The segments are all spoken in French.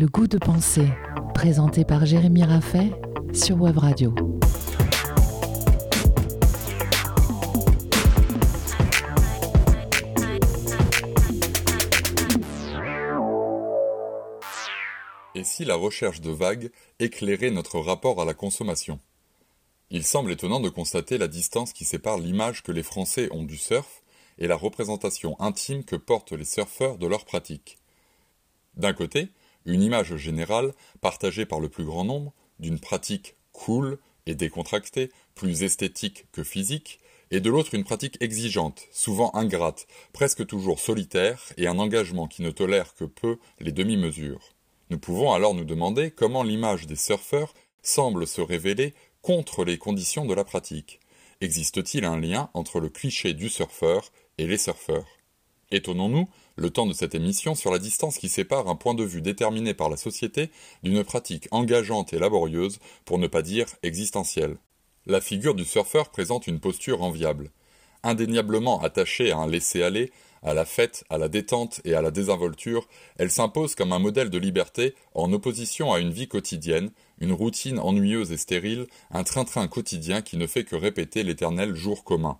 Le goût de penser, présenté par Jérémy Raffet sur Web Radio. Et si la recherche de vagues éclairait notre rapport à la consommation? Il semble étonnant de constater la distance qui sépare l'image que les Français ont du surf et la représentation intime que portent les surfeurs de leur pratique. D'un côté, une image générale, partagée par le plus grand nombre, d'une pratique cool et décontractée, plus esthétique que physique, et de l'autre une pratique exigeante, souvent ingrate, presque toujours solitaire, et un engagement qui ne tolère que peu les demi-mesures. Nous pouvons alors nous demander comment l'image des surfeurs semble se révéler contre les conditions de la pratique. Existe-t-il un lien entre le cliché du surfeur et les surfeurs? Étonnons-nous, le temps de cette émission, sur la distance qui sépare un point de vue déterminé par la société d'une pratique engageante et laborieuse, pour ne pas dire existentielle. La figure du surfeur présente une posture enviable. Indéniablement attachée à un laisser-aller, à la fête, à la détente et à la désinvolture, elle s'impose comme un modèle de liberté en opposition à une vie quotidienne, une routine ennuyeuse et stérile, un train-train quotidien qui ne fait que répéter l'éternel jour commun.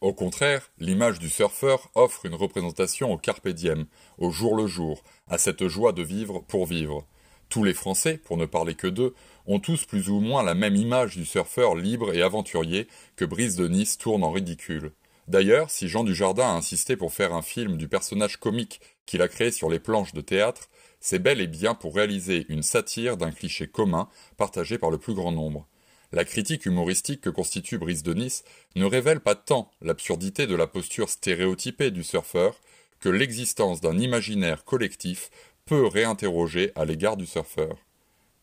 Au contraire, l'image du surfeur offre une représentation au carpe diem, au jour le jour, à cette joie de vivre pour vivre. Tous les Français, pour ne parler que d'eux, ont tous plus ou moins la même image du surfeur libre et aventurier que Brice de Nice tourne en ridicule. D'ailleurs, si Jean Dujardin a insisté pour faire un film du personnage comique qu'il a créé sur les planches de théâtre, c'est bel et bien pour réaliser une satire d'un cliché commun partagé par le plus grand nombre. La critique humoristique que constitue Brice de Nice ne révèle pas tant l'absurdité de la posture stéréotypée du surfeur que l'existence d'un imaginaire collectif peut réinterroger à l'égard du surfeur.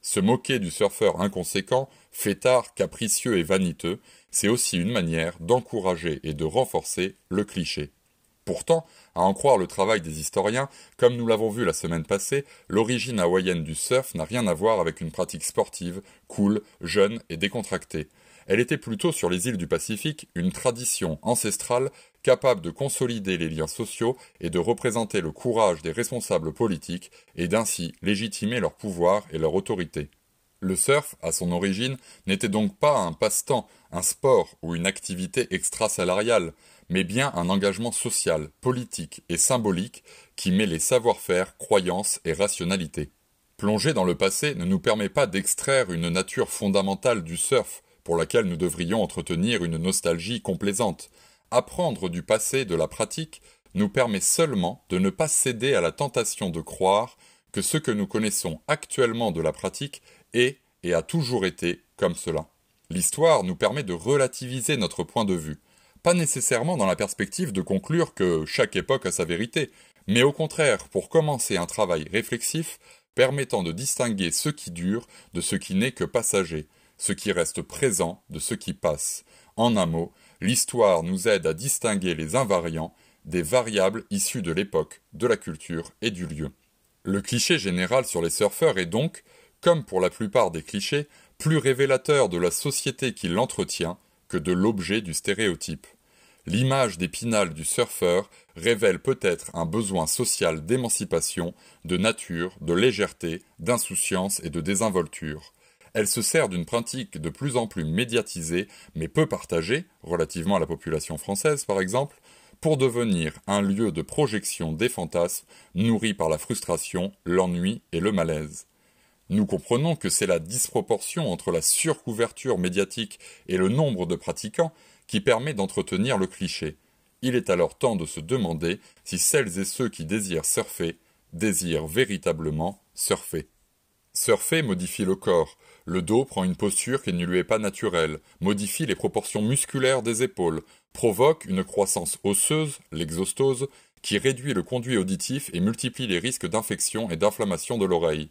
Se moquer du surfeur inconséquent, fêtard, capricieux et vaniteux, c'est aussi une manière d'encourager et de renforcer le cliché. Pourtant, à en croire le travail des historiens, comme nous l'avons vu la semaine passée, l'origine hawaïenne du surf n'a rien à voir avec une pratique sportive, cool, jeune et décontractée. Elle était plutôt sur les îles du Pacifique une tradition ancestrale capable de consolider les liens sociaux et de représenter le courage des responsables politiques et d'ainsi légitimer leur pouvoir et leur autorité. Le surf, à son origine, n'était donc pas un passe-temps, un sport ou une activité extrasalariale, mais bien un engagement social, politique et symbolique qui met les savoir-faire, croyances et rationalité. Plonger dans le passé ne nous permet pas d'extraire une nature fondamentale du surf, pour laquelle nous devrions entretenir une nostalgie complaisante. Apprendre du passé de la pratique nous permet seulement de ne pas céder à la tentation de croire que ce que nous connaissons actuellement de la pratique est et a toujours été comme cela. L'histoire nous permet de relativiser notre point de vue, pas nécessairement dans la perspective de conclure que chaque époque a sa vérité, mais au contraire pour commencer un travail réflexif permettant de distinguer ce qui dure de ce qui n'est que passager, ce qui reste présent de ce qui passe. En un mot, l'histoire nous aide à distinguer les invariants des variables issues de l'époque, de la culture et du lieu. Le cliché général sur les surfeurs est donc, comme pour la plupart des clichés, plus révélateur de la société qui l'entretient que de l'objet du stéréotype. L'image d'épinal du surfeur révèle peut-être un besoin social d'émancipation, de nature, de légèreté, d'insouciance et de désinvolture. Elle se sert d'une pratique de plus en plus médiatisée, mais peu partagée, relativement à la population française par exemple, pour devenir un lieu de projection des fantasmes nourris par la frustration, l'ennui et le malaise. Nous comprenons que c'est la disproportion entre la surcouverture médiatique et le nombre de pratiquants qui permet d'entretenir le cliché. Il est alors temps de se demander si celles et ceux qui désirent surfer désirent véritablement surfer. Surfer modifie le corps, le dos prend une posture qui ne lui est pas naturelle, modifie les proportions musculaires des épaules, provoque une croissance osseuse, l'exostose, qui réduit le conduit auditif et multiplie les risques d'infection et d'inflammation de l'oreille.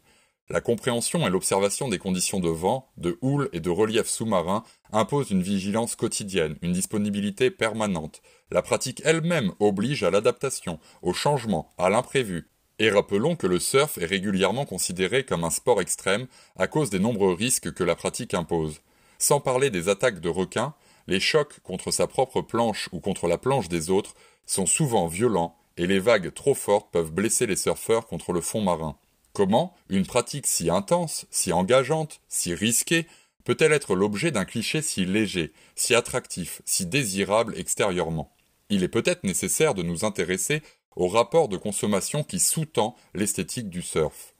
La compréhension et l'observation des conditions de vent, de houle et de relief sous-marin imposent une vigilance quotidienne, une disponibilité permanente. La pratique elle-même oblige à l'adaptation, au changement, à l'imprévu. Et rappelons que le surf est régulièrement considéré comme un sport extrême à cause des nombreux risques que la pratique impose. Sans parler des attaques de requins, les chocs contre sa propre planche ou contre la planche des autres sont souvent violents et les vagues trop fortes peuvent blesser les surfeurs contre le fond marin. Comment une pratique si intense, si engageante, si risquée peut-elle être l'objet d'un cliché si léger, si attractif, si désirable extérieurement? Il est peut-être nécessaire de nous intéresser au rapport de consommation qui sous-tend l'esthétique du surf.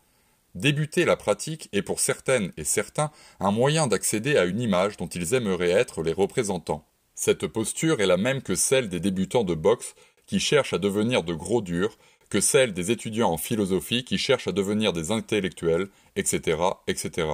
Débuter la pratique est pour certaines et certains un moyen d'accéder à une image dont ils aimeraient être les représentants. Cette posture est la même que celle des débutants de boxe qui cherchent à devenir de gros durs, que celle des étudiants en philosophie qui cherchent à devenir des intellectuels, etc., etc.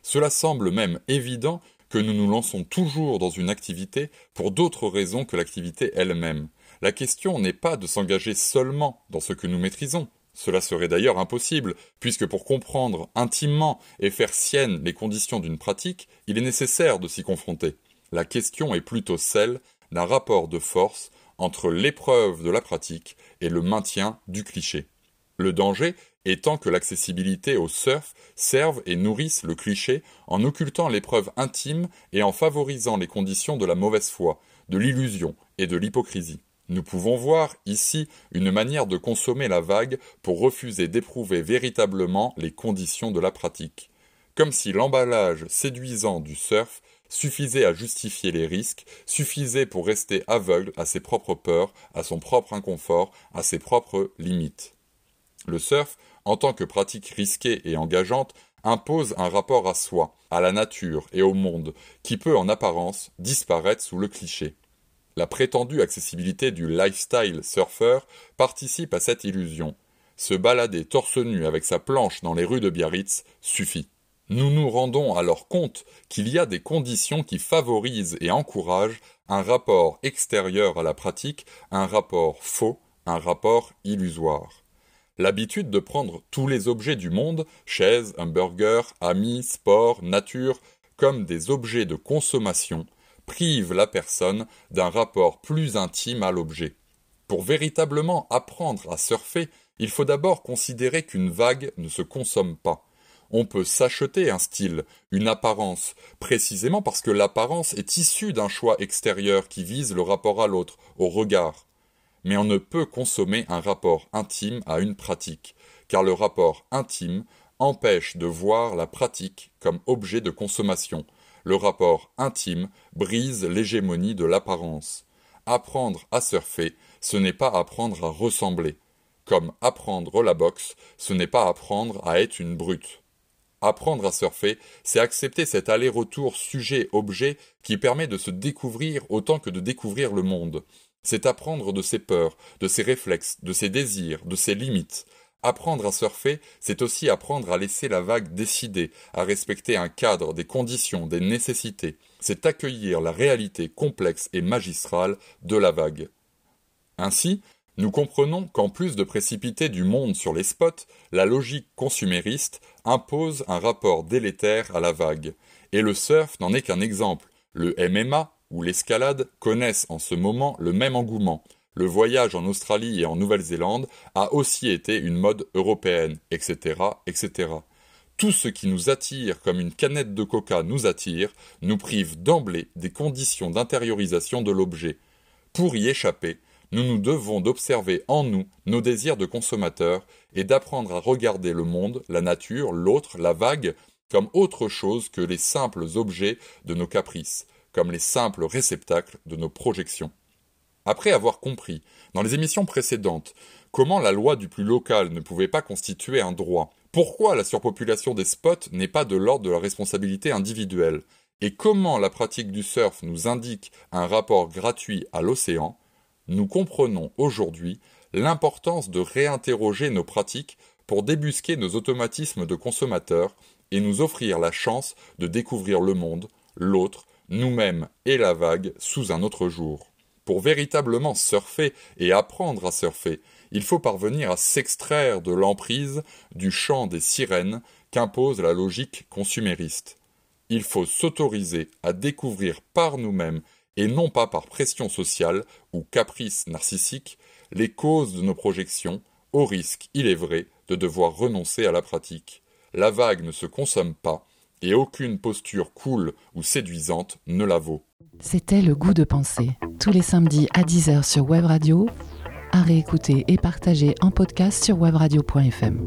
Cela semble même évident que nous nous lançons toujours dans une activité pour d'autres raisons que l'activité elle-même. La question n'est pas de s'engager seulement dans ce que nous maîtrisons. Cela serait d'ailleurs impossible, puisque pour comprendre intimement et faire sienne les conditions d'une pratique, il est nécessaire de s'y confronter. La question est plutôt celle d'un rapport de force entre l'épreuve de la pratique et le maintien du cliché. Le danger étant que l'accessibilité au surf serve et nourrisse le cliché en occultant l'épreuve intime et en favorisant les conditions de la mauvaise foi, de l'illusion et de l'hypocrisie. Nous pouvons voir ici une manière de consommer la vague pour refuser d'éprouver véritablement les conditions de la pratique. Comme si l'emballage séduisant du surf suffisait à justifier les risques, suffisait pour rester aveugle à ses propres peurs, à son propre inconfort, à ses propres limites. Le surf, en tant que pratique risquée et engageante, impose un rapport à soi, à la nature et au monde, qui peut en apparence disparaître sous le cliché. La prétendue accessibilité du lifestyle surfer participe à cette illusion. Se balader torse nu avec sa planche dans les rues de Biarritz suffit. Nous nous rendons alors compte qu'il y a des conditions qui favorisent et encouragent un rapport extérieur à la pratique, un rapport faux, un rapport illusoire. L'habitude de prendre tous les objets du monde, chaises, hamburgers, amis, sport, nature, comme des objets de consommation, prive la personne d'un rapport plus intime à l'objet. Pour véritablement apprendre à surfer, il faut d'abord considérer qu'une vague ne se consomme pas. On peut s'acheter un style, une apparence, précisément parce que l'apparence est issue d'un choix extérieur qui vise le rapport à l'autre, au regard. Mais on ne peut consommer un rapport intime à une pratique, car le rapport intime empêche de voir la pratique comme objet de consommation, le rapport intime brise l'hégémonie de l'apparence. Apprendre à surfer, ce n'est pas apprendre à ressembler. Comme apprendre la boxe, ce n'est pas apprendre à être une brute. Apprendre à surfer, c'est accepter cet aller-retour sujet-objet qui permet de se découvrir autant que de découvrir le monde. C'est apprendre de ses peurs, de ses réflexes, de ses désirs, de ses limites, Apprendre à surfer, c'est aussi apprendre à laisser la vague décider, à respecter un cadre, des conditions, des nécessités. C'est accueillir la réalité complexe et magistrale de la vague. Ainsi, nous comprenons qu'en plus de précipiter du monde sur les spots, la logique consumériste impose un rapport délétère à la vague. Et le surf n'en est qu'un exemple. Le MMA ou l'escalade connaissent en ce moment le même engouement le voyage en Australie et en Nouvelle-Zélande a aussi été une mode européenne, etc., etc. Tout ce qui nous attire comme une canette de coca nous attire, nous prive d'emblée des conditions d'intériorisation de l'objet. Pour y échapper, nous nous devons d'observer en nous nos désirs de consommateurs et d'apprendre à regarder le monde, la nature, l'autre, la vague, comme autre chose que les simples objets de nos caprices, comme les simples réceptacles de nos projections. Après avoir compris, dans les émissions précédentes, comment la loi du plus local ne pouvait pas constituer un droit, pourquoi la surpopulation des spots n'est pas de l'ordre de la responsabilité individuelle, et comment la pratique du surf nous indique un rapport gratuit à l'océan, nous comprenons aujourd'hui l'importance de réinterroger nos pratiques pour débusquer nos automatismes de consommateurs et nous offrir la chance de découvrir le monde, l'autre, nous-mêmes et la vague sous un autre jour. Pour véritablement surfer et apprendre à surfer, il faut parvenir à s'extraire de l'emprise du chant des sirènes qu'impose la logique consumériste. Il faut s'autoriser à découvrir par nous-mêmes et non pas par pression sociale ou caprice narcissique les causes de nos projections, au risque, il est vrai, de devoir renoncer à la pratique. La vague ne se consomme pas, et aucune posture cool ou séduisante ne la vaut. C'était le goût de penser, tous les samedis à 10h sur Web Radio, à réécouter et partager en podcast sur webradio.fm.